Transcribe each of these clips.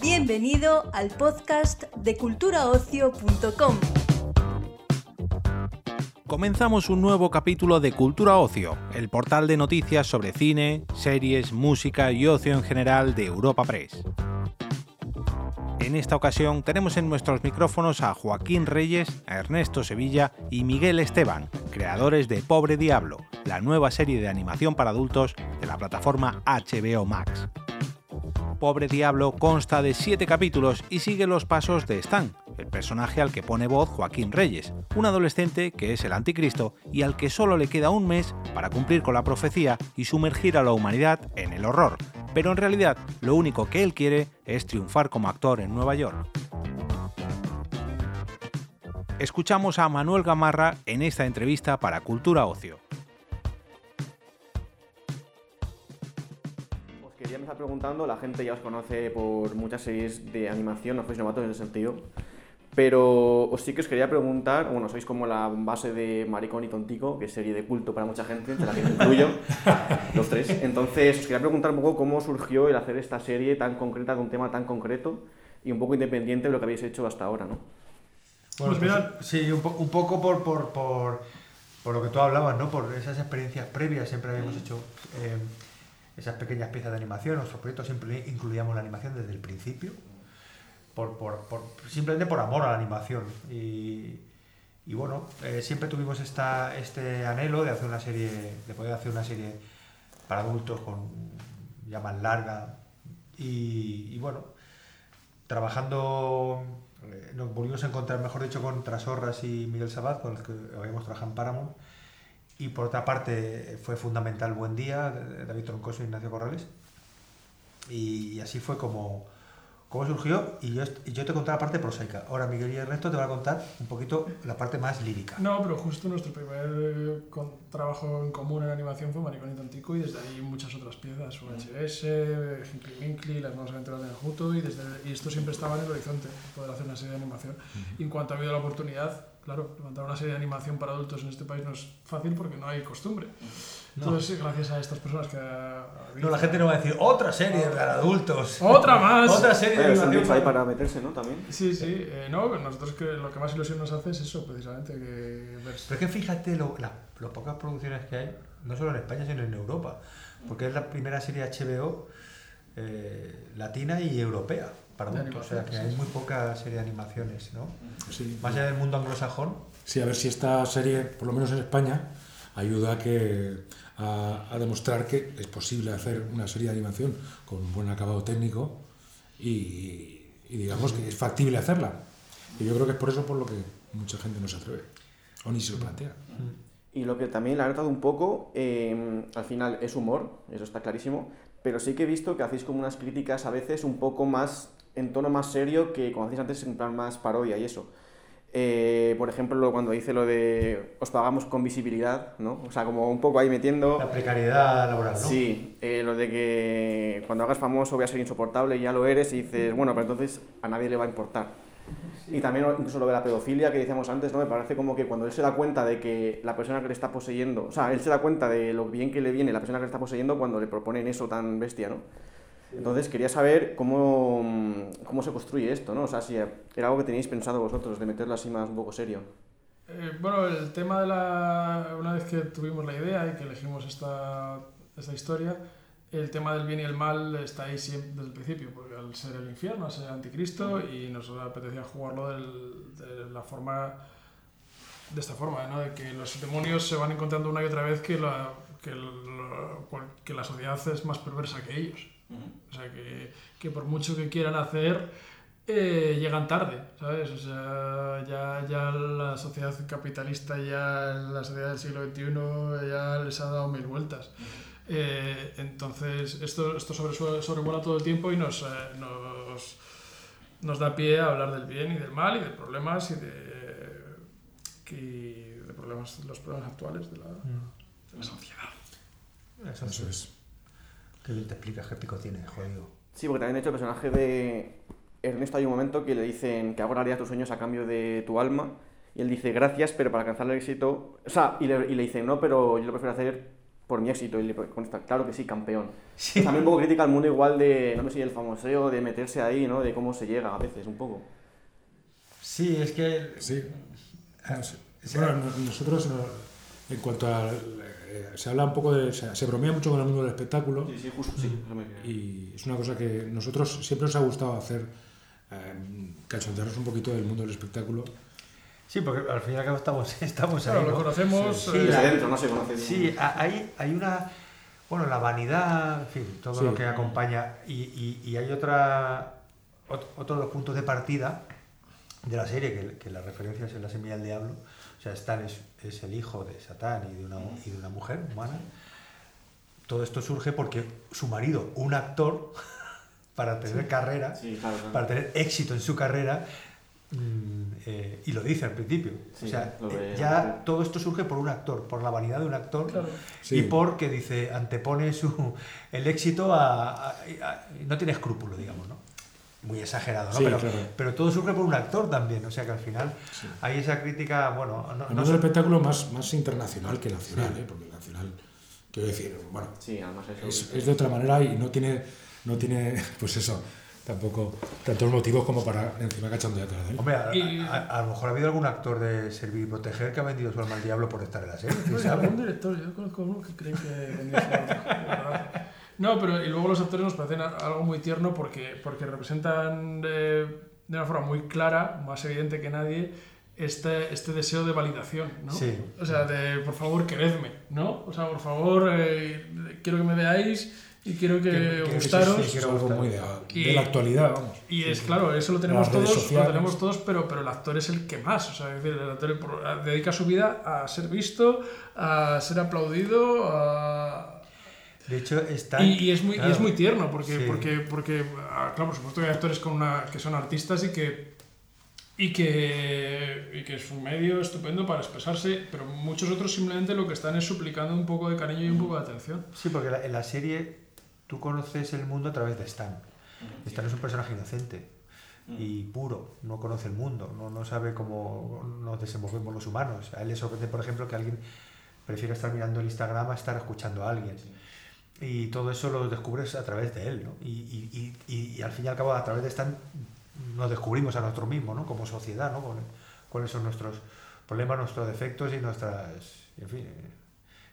Bienvenido al podcast de culturaocio.com. Comenzamos un nuevo capítulo de Cultura Ocio, el portal de noticias sobre cine, series, música y ocio en general de Europa Press. En esta ocasión tenemos en nuestros micrófonos a Joaquín Reyes, a Ernesto Sevilla y Miguel Esteban, creadores de Pobre Diablo, la nueva serie de animación para adultos de la plataforma HBO Max. Pobre Diablo consta de siete capítulos y sigue los pasos de Stan, el personaje al que pone voz Joaquín Reyes, un adolescente que es el anticristo y al que solo le queda un mes para cumplir con la profecía y sumergir a la humanidad en el horror, pero en realidad lo único que él quiere es triunfar como actor en Nueva York. Escuchamos a Manuel Gamarra en esta entrevista para Cultura Ocio. Os quería empezar preguntando, la gente ya os conoce por muchas series de animación, no sois novatos en ese sentido, pero os sí que os quería preguntar, bueno, sois como la base de Maricón y Tontico, que es serie de culto para mucha gente, entre la que incluyo, los tres. Entonces, os quería preguntar un poco cómo surgió el hacer esta serie tan concreta, de un tema tan concreto, y un poco independiente de lo que habéis hecho hasta ahora, ¿no? Bueno, pues, sí, un, po un poco por, por, por, por, lo que tú hablabas, ¿no? Por esas experiencias previas, siempre habíamos hecho eh, esas pequeñas piezas de animación, nuestros proyectos siempre incluíamos la animación desde el principio por, por, por, simplemente por amor a la animación. Y, y bueno, eh, siempre tuvimos esta, este anhelo de hacer una serie, de poder hacer una serie para adultos con ya más larga. Y, y bueno, trabajando, eh, nos volvimos a encontrar, mejor dicho, con Trasorras y Miguel Sabat, con los que habíamos trabajado en Paramount. Y por otra parte, fue fundamental Buen Día, David Troncoso y Ignacio Corrales. Y así fue como, cómo surgió y yo, yo te conté la parte prosaica. Ahora Miguel y Ernesto te van a contar un poquito la parte más lírica. No, pero justo nuestro primer eh, con, trabajo en común en animación fue Maricón y Tontico y desde ahí muchas otras piezas, UHS, Hinckley Winkley, Las nuevas aventuras de Naruto y, desde, y esto siempre estaba en el horizonte, poder hacer una serie de animación. Uh -huh. Y en cuanto ha habido la oportunidad, claro, levantar una serie de animación para adultos en este país no es fácil porque no hay costumbre. No. Entonces, gracias a estas personas que... No, la gente no va a decir otra serie oh. para adultos. ¡Otra más! ¡Otra serie de animación! ahí para meterse, ¿no? También. Sí, sí. Eh, no, nosotros que lo que más ilusión nos hace es eso, precisamente. Que ver... Pero es que fíjate lo, la, lo pocas producciones que hay, no solo en España, sino en Europa. Porque es la primera serie HBO eh, latina y europea para adultos. O sea, que hay muy poca serie de animaciones, ¿no? Sí. Más allá del mundo anglosajón. Sí, a ver si esta serie, por lo menos en España, ayuda a que a, a, demostrar que es posible hacer una serie de animación con un buen acabado técnico y, y digamos que es factible hacerla. Y yo creo que es por eso por lo que mucha gente no se atreve o ni se lo plantea. Y lo que también le ha notado un poco, eh, al final es humor, eso está clarísimo, pero sí que he visto que hacéis como unas críticas a veces un poco más en tono más serio que como hacéis antes en plan más parodia y eso. Eh, por ejemplo, cuando dice lo de os pagamos con visibilidad, ¿no? O sea, como un poco ahí metiendo... La precariedad laboral, ¿no? Sí, eh, lo de que cuando hagas famoso voy a ser insoportable y ya lo eres y dices, bueno, pero entonces a nadie le va a importar. Sí. Y también incluso lo de la pedofilia que decíamos antes, ¿no? Me parece como que cuando él se da cuenta de que la persona que le está poseyendo, o sea, él se da cuenta de lo bien que le viene la persona que le está poseyendo cuando le proponen eso tan bestia, ¿no? Entonces quería saber cómo, cómo se construye esto, ¿no? O sea, si era algo que teníais pensado vosotros, de meterlo así más un poco serio. Eh, bueno, el tema de la... Una vez que tuvimos la idea y que elegimos esta, esta historia, el tema del bien y el mal está ahí siempre desde el principio, porque al ser el infierno, al ser el anticristo, y nos apetecía jugarlo del, de la forma... De esta forma, ¿no? De que los demonios se van encontrando una y otra vez que la, que, lo, que la sociedad es más perversa que ellos. O sea, que, que, por mucho que quieran hacer, eh, llegan tarde, ¿sabes? O sea, ya, ya la sociedad capitalista, ya la sociedad del siglo XXI, ya les ha dado mil vueltas. Eh, entonces, esto, esto sobre, sobrevuela todo el tiempo y nos, eh, nos, nos da pie a hablar del bien y del mal y de problemas y de, que, de problemas, los problemas actuales de la, de la sociedad. Eso, Eso es. ¿Qué bien te explicas qué pico tiene, jodido? Sí, porque también de hecho el personaje de Ernesto hay un momento que le dicen que ahora harías tus sueños a cambio de tu alma Y él dice, gracias, pero para alcanzar el éxito... O sea, y le, y le dice, no, pero yo lo prefiero hacer por mi éxito. Y le contesta, claro que sí, campeón. Sí. También un poco crítica al mundo igual de, no sé si el famoseo, de meterse ahí, ¿no? De cómo se llega a veces, un poco. Sí, es que... Sí. Ah, Bueno, no- nosotros, no- en cuanto a. eh, se habla un poco de. Se, se bromea mucho con el mundo del espectáculo Sí, sí, justo, sí. y es una cosa que nosotros siempre nos ha gustado hacer, eh, cachondearnos un poquito del mundo del espectáculo. Sí, porque al fin y al cabo estamos, estamos Claro, ahí. lo ¿no? conocemos. Sí, eh, adentro, no se conoce. Sí, hay, hay una. Bueno, la vanidad, en fin, todo Sí. lo que acompaña. Y, y- y hay otra. ot- Otro de los puntos de partida de la serie, que, que la referencia es en la semilla del diablo. O sea, Stan es, es el hijo de Satán y de, una, y de una mujer humana. Todo esto surge porque su marido, un actor, para tener carrera, Sí, claro, claro. para tener éxito en su carrera, mm, eh, y lo dice al principio. Sí, o sea, eh, ya todo esto surge por un actor, por la vanidad de un actor, Claro. Sí. y porque dice, antepone su, el éxito a, a- a- No tiene escrúpulo, digamos, ¿no? Muy exagerado, ¿no? Sí, pero, claro. pero todo surge por un actor también, o sea que al final Sí. hay esa crítica, bueno, no, El no sé- del espectáculo más, más internacional que nacional, Sí. ¿eh? porque el nacional, quiero decir, bueno, Sí, además eso. es, es de otra manera y no tiene, no tiene, pues eso, tampoco tantos motivos como para encima cachondearte de él. Hombre, a, a- a- a lo mejor ha habido algún actor de Servir y Proteger que ha vendido su alma al diablo por estar en la serie. ¿quién sabe? algún director, yo conozco uno que cree que No, pero y luego los actores nos parecen algo muy tierno porque, porque representan eh, de una forma muy clara, más evidente que nadie, este, este deseo de validación, ¿no? Sí. O sea, de por favor, queredme, ¿no? O sea, por favor, eh, quiero que me veáis y quiero que, Que- que- que gustaros. quiero algo muy de, Y- de la actualidad, vamos. Y es claro, eso lo tenemos todos, lo tenemos todos, pero, pero el actor es el que más. O sea, es decir, el actor dedica su vida a ser visto, a ser aplaudido, a... De hecho, está. Y, y es muy, y es claro. muy tierno, porque, Sí. porque, porque ah, claro, por supuesto que hay actores con una, que son artistas y que, y, que, y que es un medio estupendo para expresarse, pero muchos otros simplemente lo que están es suplicando un poco de cariño y un poco de atención. Sí, porque la- en la serie tú conoces el mundo a través de Stan. Stan es un personaje inocente y puro, no conoce el mundo, no, no sabe cómo nos desenvolvemos los humanos. A él le sorprende, por ejemplo, que alguien prefiera estar mirando el Instagram a estar escuchando a alguien. Y todo eso lo descubres a través de él, ¿no? Y, y, y, y, al fin y al cabo, a través de Stan nos descubrimos a nosotros mismos, ¿no? Como sociedad, ¿no? Cuáles son nuestros problemas, nuestros defectos y nuestras, en fin, eh,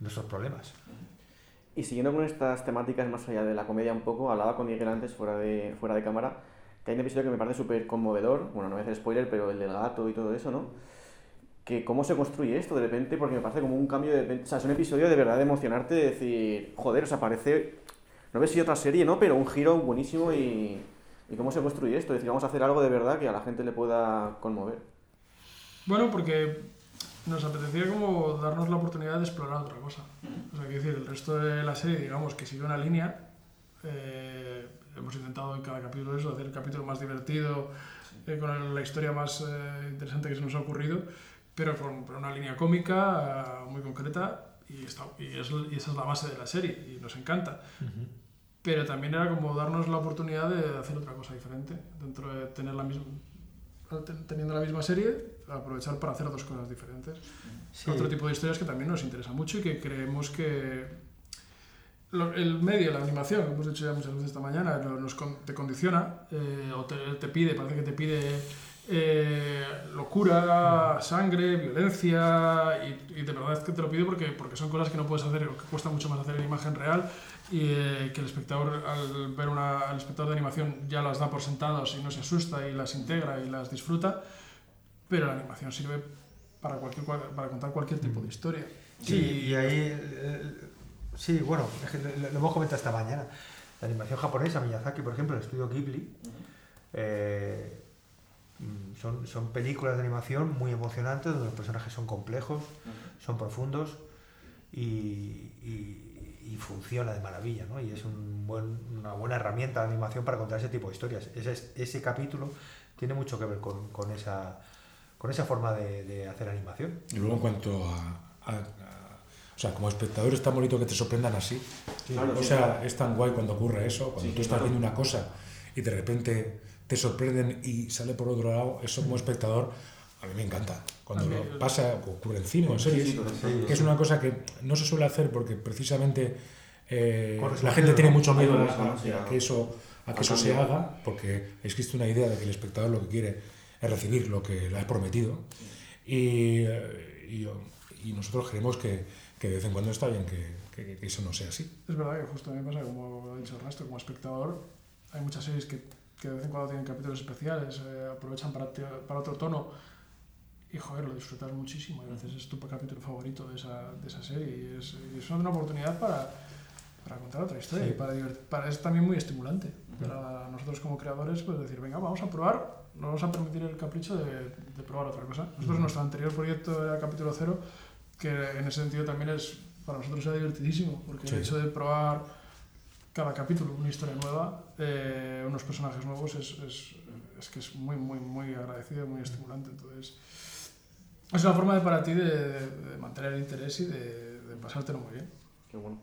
nuestros problemas. Y siguiendo con estas temáticas más allá de la comedia un poco, hablaba con Miguel antes fuera de, fuera de cámara, que hay un episodio que me parece súper conmovedor, bueno, no voy a hacer spoiler, pero el del gato y todo eso, ¿no? Que cómo se construye esto de repente, porque me parece como un cambio de o sea, es un episodio de verdad de emocionarte, de decir, joder, o sea, parece, no ves si otra serie, ¿no? Pero un giro buenísimo y, y cómo se construye esto, es decir, vamos a hacer algo de verdad que a la gente le pueda conmover. Bueno, porque nos apetecía como darnos la oportunidad de explorar otra cosa. O sea, quiero decir, el resto de la serie, digamos, que sigue una línea. eh, hemos intentado en cada capítulo eso, hacer el capítulo más divertido, eh, con la historia más eh, interesante que se nos ha ocurrido, pero con, con una línea cómica eh, muy concreta y, está, y, es- y esa es la base de la serie y nos encanta. Pero también era como darnos la oportunidad de hacer otra cosa diferente, dentro de tener la misma, ten- teniendo la misma serie, aprovechar para hacer dos cosas diferentes. Sí. Otro tipo de historias que también nos interesa mucho y que creemos que lo- el medio, la animación, que hemos dicho ya muchas veces esta mañana, nos te condiciona eh, o te, te pide, parece que te pide eh, locura, sangre, violencia y, y de verdad es que te lo pide porque, porque son cosas que no puedes hacer que cuesta mucho más hacer en imagen real y eh, que el espectador al ver una, al espectador de animación ya las da por sentados y no se asusta y las integra y las disfruta pero la animación sirve para, cualquier, cual- para contar cualquier tipo de historia. Sí, y ahí, eh, sí, bueno, es que lo, lo hemos comentado esta mañana. La animación japonesa, Miyazaki, por ejemplo, el estudio Ghibli, eh, mm, son, son películas de animación muy emocionantes, donde los personajes son complejos, son profundos y, y- y funciona de maravilla, ¿no? Y es un buen- una buena herramienta de animación para contar ese tipo de historias. Ese, ese capítulo tiene mucho que ver con, con esa, con esa forma de, de hacer animación. Y luego en cuanto a, a- a- O sea, como espectador es tan bonito que te sorprendan así. Claro, o sí, sea, claro. es tan guay cuando ocurre eso, cuando Sí, tú sí, estás claro. viendo una cosa y de repente te sorprenden y sale por otro lado, eso como espectador a mí me encanta. Cuando lo pasa, ocurre en cine o en series, que es una cosa que no se suele hacer porque precisamente eh, la gente tiene mucho miedo a, que eso, a que eso se haga, porque existe una idea de que el espectador lo que quiere es recibir lo que le has prometido. Y, eh, y, y nosotros creemos que, que de vez en cuando está bien que, que- que eso no sea así. Es verdad que justo a mí me pasa, como ha dicho Ernesto, como espectador, hay muchas series que, que de vez en cuando tienen capítulos especiales, eh, aprovechan para, para otro tono y joder, lo disfrutas muchísimo. Y a veces es tu capítulo favorito de esa, de esa serie y es, y es una oportunidad para, para contar otra historia Sí. y para, para es también muy estimulante. Para nosotros como creadores, pues decir, venga, vamos a probar, nos vamos a permitir el capricho de, de probar otra cosa. Nosotros, nuestro anterior proyecto era capítulo cero, que en ese sentido también es, para nosotros era divertidísimo, porque Sí. el hecho de probar cada capítulo una historia nueva, eh, unos personajes nuevos, es, es, es que es muy, muy, muy agradecido muy estimulante. Entonces, es una forma de, para ti de, de mantener el interés y de, de pasártelo muy bien. Qué bueno.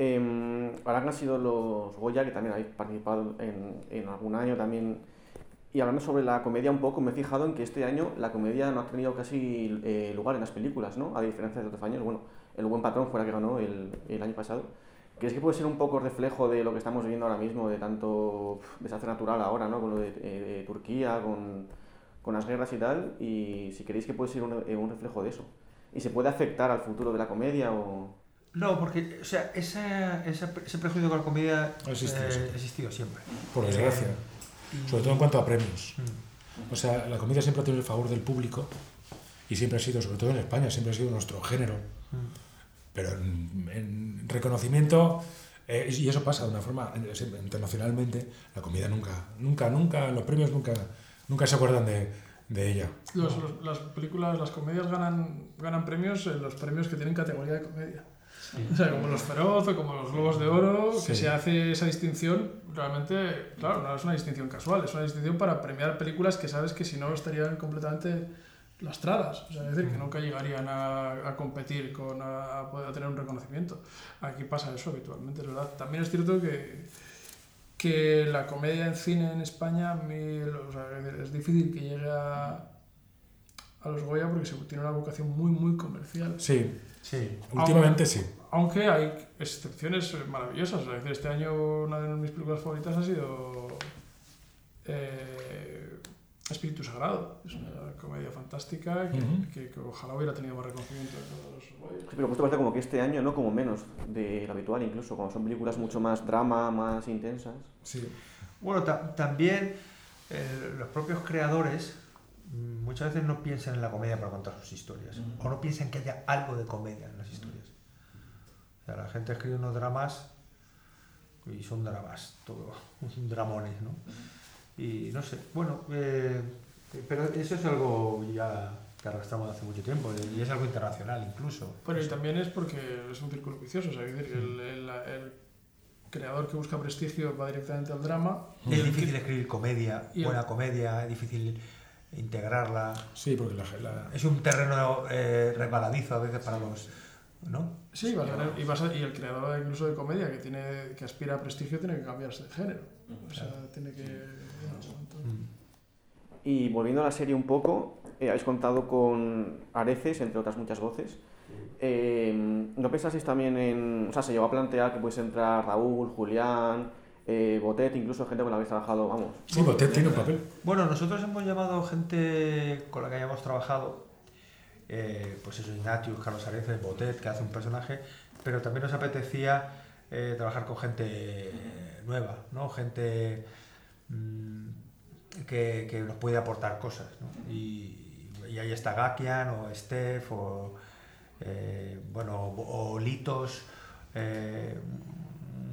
Eh, ahora han sido los Goya, que también habéis participado en, en algún año también, y hablando sobre la comedia un poco, me he fijado en que este año la comedia no ha tenido casi eh, lugar en las películas, ¿no? A diferencia de otros años. Bueno, El Buen Patrón fue la que ganó el, el año pasado. ¿Crees que puede ser un poco reflejo de lo que estamos viviendo ahora mismo, de tanto desastre natural ahora, ¿no? Con lo de, eh, de Turquía, con, con las guerras y tal, y si creéis que puede ser un, eh, un reflejo de eso. ¿Y se puede afectar al futuro de la comedia o...? No, porque, o sea, esa, esa- ese prejuicio con la comedia Ha existido eh, existido siempre. Por desgracia. Y- Sobre todo en cuanto a premios. Mm. O sea, la comedia siempre ha tenido el favor del público y siempre ha sido, sobre todo en España, siempre ha sido nuestro género. Pero en, en reconocimiento, eh, y eso pasa de una forma, internacionalmente, la comedia nunca, nunca, nunca, los premios nunca, nunca se acuerdan de, de ella. Los- los- las películas, las comedias ganan, ganan premios en los premios que tienen categoría de comedia. O sea, como los Feroz o como los Globos de Oro, que se hace esa distinción, realmente, claro, no es una distinción casual, es una distinción para premiar películas que sabes que si no estarían completamente lastradas. O sea, es decir, que nunca llegarían a, a competir, con, a, a poder tener un reconocimiento. Aquí pasa eso habitualmente, es verdad. También es cierto que, que la comedia en cine en España a mí, o sea, es difícil que llegue a, a los Goya porque se tiene una vocación muy, muy comercial. Sí, Sí. últimamente sí. Aunque hay excepciones maravillosas. Es decir, este año una de mis películas favoritas ha sido eh, Espíritu Sagrado. Es una comedia fantástica que, Ujú. que- que ojalá hubiera tenido más reconocimiento en todos los. Sí, pero justo parece como que este año, ¿no? Como menos de lo habitual, incluso, cuando son películas mucho más drama, más intensas. sí. Bueno, ta- también eh, los propios creadores mm, muchas veces no piensan en la comedia para contar sus historias. O no piensan que haya algo de comedia en las historias. O sea, la gente escribe unos dramas y son dramas, todo, dramones, ¿no? Y no sé, bueno, eh, pero eso es algo ya que arrastramos hace mucho tiempo y es algo internacional incluso. Pero y también es porque es un círculo vicioso. O sea, es decir, el, el- el creador que busca prestigio va directamente al drama. Es difícil escribir comedia, buena comedia, es difícil integrarla. Sí, porque la, la- Es un terreno eh, resbaladizo a veces para los. ¿No? Sí, vas a tener- y, vas a- y el creador incluso de comedia que tiene que aspira a prestigio tiene que cambiarse de género. O sea, tiene que... Y volviendo a la serie un poco, eh, habéis contado con Areces, entre otras muchas voces. Eh, ¿No pensasteis también en... O sea, se llegó a plantear que pudiese entrar Raúl, Julián, eh, Botet, incluso gente con la que habéis trabajado, vamos. Sí, Botet tiene un papel. Bueno, nosotros hemos llamado gente con la que hayamos trabajado, eh, pues eso, Ignatius, Carlos Areces, Botet, que hace un personaje, pero también nos apetecía eh, trabajar con gente nueva, ¿no? Gente mm, que, que nos puede aportar cosas, ¿no? Y, y ahí está Gakian o Steph o, eh, bueno, o Litos, eh,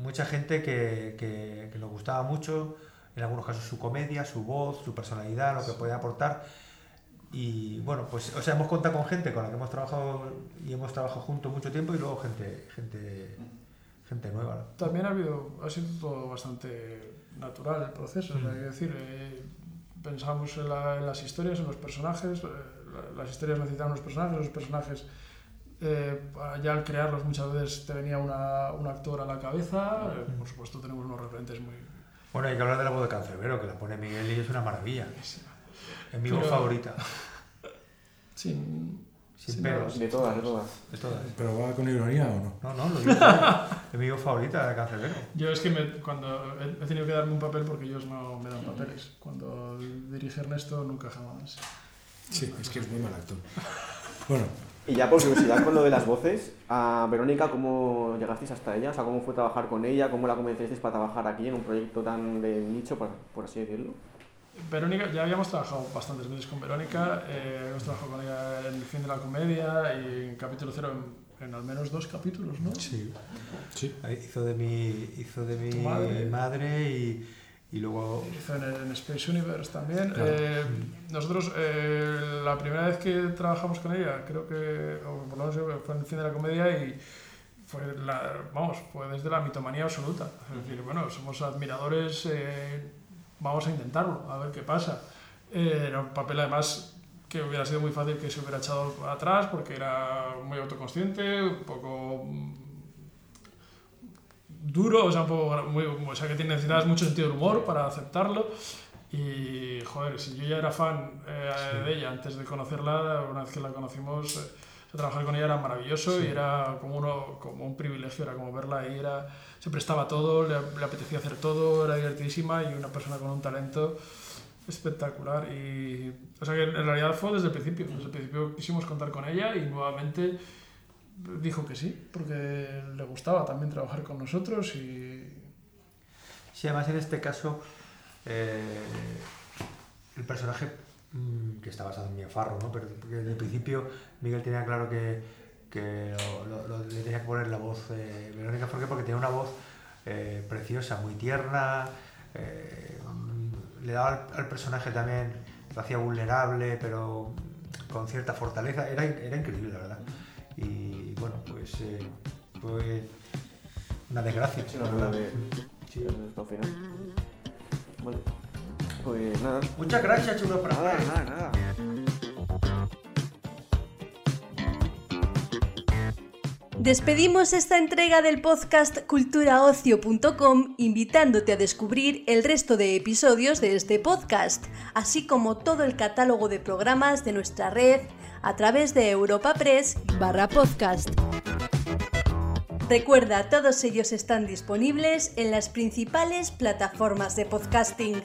mucha gente que, que- que nos gustaba mucho, en algunos casos su comedia, su voz, su personalidad, lo que puede aportar. Y bueno, pues, o sea, hemos contado con gente con la que hemos trabajado y hemos trabajado juntos mucho tiempo y luego gente, gente, gente nueva. ¿no? También ha habido, ha sido todo bastante natural el proceso, o sea, Mm. es decir, eh, pensamos en, la- en las historias, en los personajes, eh, la- las historias necesitaban unos personajes, los personajes, eh, ya al crearlos muchas veces te venía una, un actor a la cabeza, eh, por supuesto tenemos unos referentes muy... Bueno, hay que hablar de la voz de Cancerbero, que la pone Miguel y es una maravilla. Es mi voz Pero- favorita. Sin, Sin sin pelos. De todas, de todas. De todas. ¿Pero va con ironía o no? No, no, lo digo. es mi voz favorita de Cancerbero. Yo es que me- cuando he, he tenido que darme un papel porque ellos no me dan papeles. Cuando dirige Ernesto, nunca jamás. Sí, es que es muy mal actor. Bueno, Y ya por curiosidad con lo de las voces, a Verónica, ¿cómo llegasteis hasta ella? O sea, ¿cómo fue trabajar con ella? ¿Cómo la convencisteis para trabajar aquí en un proyecto tan de nicho, por, por así decirlo? Verónica, ya habíamos trabajado bastantes veces con Verónica, eh, hemos trabajado con ella en El fin de la comedia y en capítulo cero en, en al menos dos capítulos, ¿no? Sí. sí. Hizo de mi, hizo de mi madre. madre y, y luego Hizo en, en Space Universe también. Claro. Eh, nosotros, eh, la primera vez que trabajamos con ella, creo que, o por lo menos fue en el fin de la comedia y fue, la, vamos, fue desde la mitomanía absoluta. Es decir, bueno, somos admiradores, vamos a intentarlo, a ver qué pasa. Eh, era un papel además que hubiera sido muy fácil que se hubiera echado atrás porque era muy autoconsciente, un poco mm, duro, o sea, un poco, muy, o sea que tiene- necesitas mucho sentido del humor para aceptarlo. Y, joder, si yo ya era fan eh, de ella antes de conocerla, una vez que la conocimos, eh, trabajar con ella era maravilloso y era como, uno, como un privilegio, era como verla ahí, era, se prestaba todo, le, le apetecía hacer todo, era divertidísima y una persona con un talento espectacular. Y, o sea que en realidad fue desde el principio, desde el principio quisimos contar con ella y nuevamente dijo que sí, porque le gustaba también trabajar con nosotros y Sí, además en este caso eh, el personaje que está basado en Mia Farrow, ¿no? Pero desde el principio Miguel tenía claro que, que lo- lo- lo- le tenía que poner la voz eh, Verónica Forqué porque tenía una voz eh, preciosa, muy tierna, eh, mm, le daba al, al personaje también, lo hacía vulnerable, pero con cierta fortaleza, era, era increíble la verdad. Y bueno, pues fue una desgracia. Sí, verdad. verdad de- Sí. Vale. Pues nada. Muchas gracias, chulo, por Nada, nada, nada. Despedimos esta entrega del podcast culturaocio.com invitándote a descubrir el resto de episodios de este podcast, así como todo el catálogo de programas de nuestra red a través de Europa Press barra podcast. Recuerda, todos ellos están disponibles en las principales plataformas de podcasting.